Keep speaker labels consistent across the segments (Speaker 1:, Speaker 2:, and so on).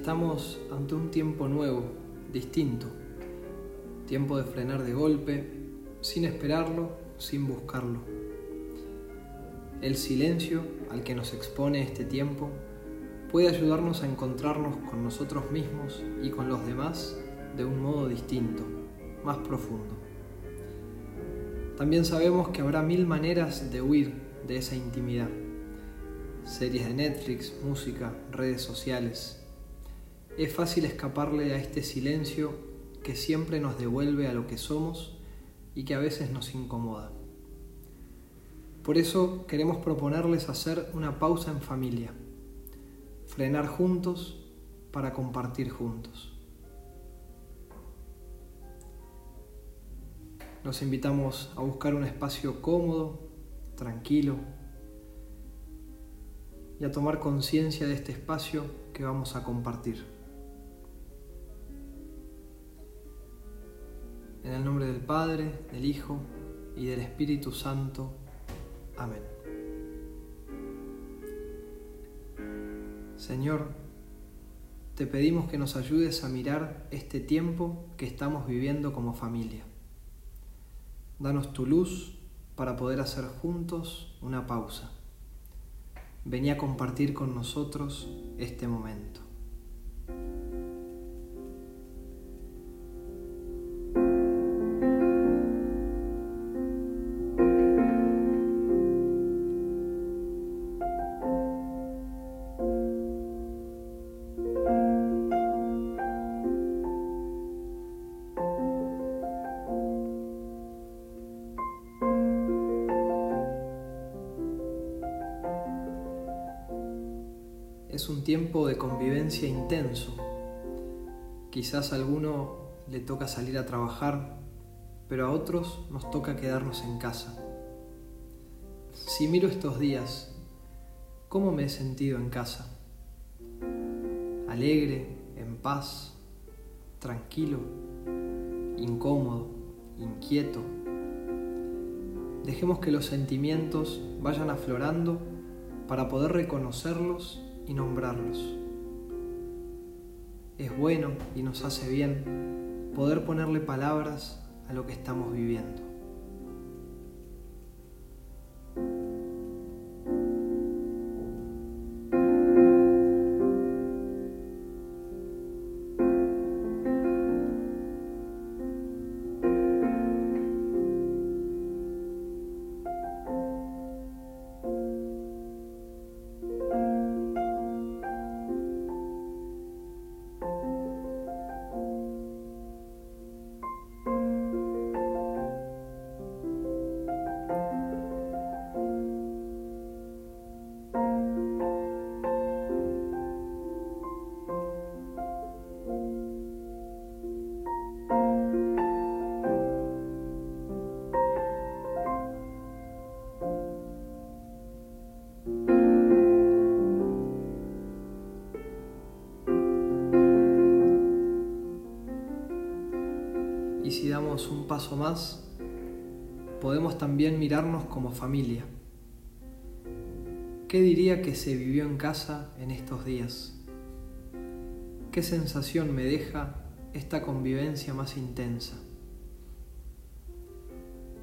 Speaker 1: Estamos ante un tiempo nuevo, distinto. Tiempo de frenar de golpe, sin esperarlo, sin buscarlo. El silencio al que nos expone este tiempo puede ayudarnos a encontrarnos con nosotros mismos y con los demás de un modo distinto, más profundo. También sabemos que habrá mil maneras de huir de esa intimidad. Series de Netflix, música, redes sociales, es fácil escaparle a este silencio que siempre nos devuelve a lo que somos y que a veces nos incomoda. Por eso queremos proponerles hacer una pausa en familia, frenar juntos para compartir juntos. Los invitamos a buscar un espacio cómodo, tranquilo, y a tomar conciencia de este espacio que vamos a compartir. En el nombre del Padre, del Hijo y del Espíritu Santo. Amén. Señor, te pedimos que nos ayudes a mirar este tiempo que estamos viviendo como familia. Danos tu luz para poder hacer juntos una pausa. Vení a compartir con nosotros este momento. Es un tiempo de convivencia intenso. Quizás a alguno le toca salir a trabajar, pero a otros nos toca quedarnos en casa. Si miro estos días, ¿cómo me he sentido en casa? Alegre, en paz, tranquilo, incómodo, inquieto. Dejemos que los sentimientos vayan aflorando para poder reconocerlos y nombrarlos. Es bueno y nos hace bien poder ponerle palabras a lo que estamos viviendo. Un paso más, podemos también mirarnos como familia. ¿Qué diría que se vivió en casa en estos días? ¿Qué sensación me deja esta convivencia más intensa?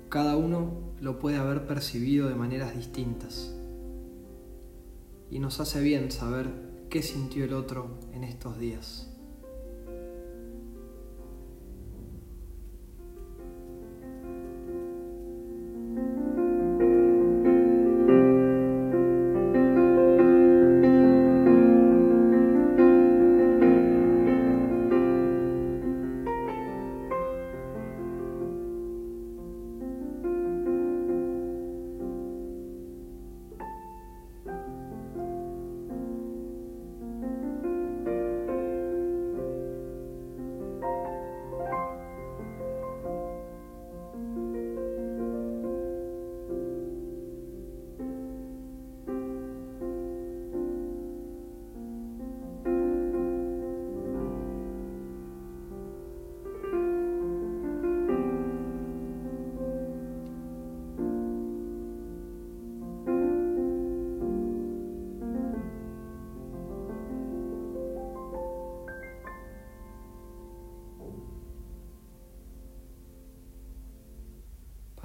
Speaker 1: Cada uno lo puede haber percibido de maneras distintas y nos hace bien saber qué sintió el otro en estos días.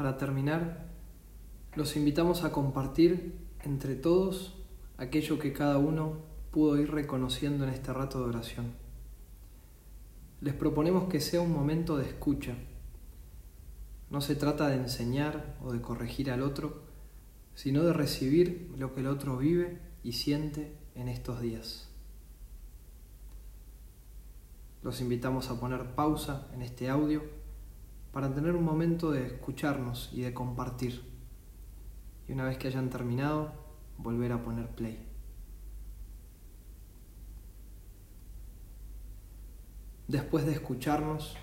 Speaker 1: Para terminar, los invitamos a compartir entre todos aquello que cada uno pudo ir reconociendo en este rato de oración. Les proponemos que sea un momento de escucha. No se trata de enseñar o de corregir al otro, sino de recibir lo que el otro vive y siente en estos días. Los invitamos a poner pausa en este audio para tener un momento de escucharnos y de compartir. Y una vez que hayan terminado, volver a poner play. Después de escucharnos,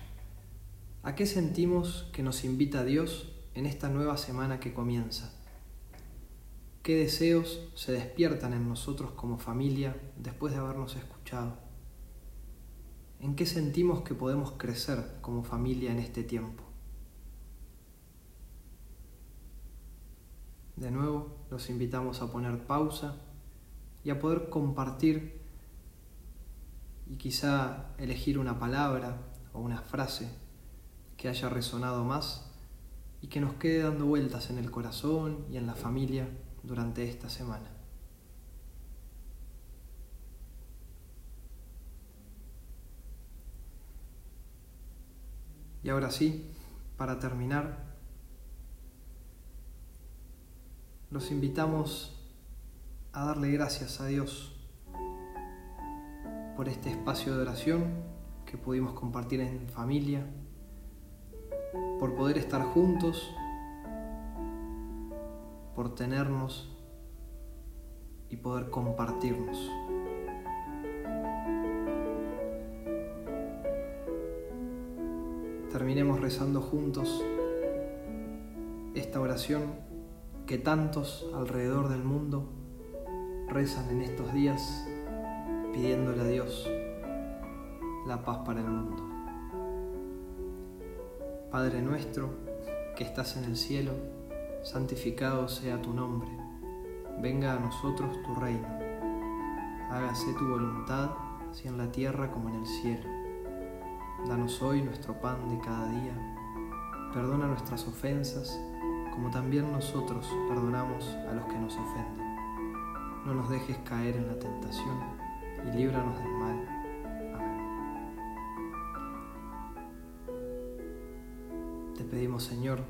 Speaker 1: ¿a qué sentimos que nos invita Dios en esta nueva semana que comienza? ¿Qué deseos se despiertan en nosotros como familia después de habernos escuchado? ¿En qué sentimos que podemos crecer como familia en este tiempo? De nuevo, los invitamos a poner pausa y a poder compartir y quizá elegir una palabra o una frase que haya resonado más y que nos quede dando vueltas en el corazón y en la familia durante esta semana. Y ahora sí, para terminar, los invitamos a darle gracias a Dios por este espacio de oración que pudimos compartir en familia, por poder estar juntos por tenernos y poder compartirnos. Terminemos rezando juntos esta oración que tantos alrededor del mundo rezan en estos días pidiéndole a Dios la paz para el mundo. Padre nuestro que estás en el cielo, santificado sea tu nombre, venga a nosotros tu reino, hágase tu voluntad, así en la tierra como en el cielo. Danos hoy nuestro pan de cada día, perdona nuestras ofensas, como también nosotros perdonamos a los que nos ofenden. No nos dejes caer en la tentación y líbranos del mal. Amén. Te pedimos, Señor,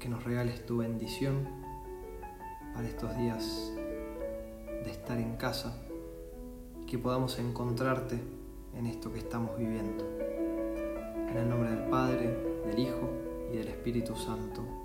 Speaker 1: que nos regales tu bendición para estos días de estar en casa que podamos encontrarte en esto que estamos viviendo. En el nombre del Padre, del Hijo y del Espíritu Santo.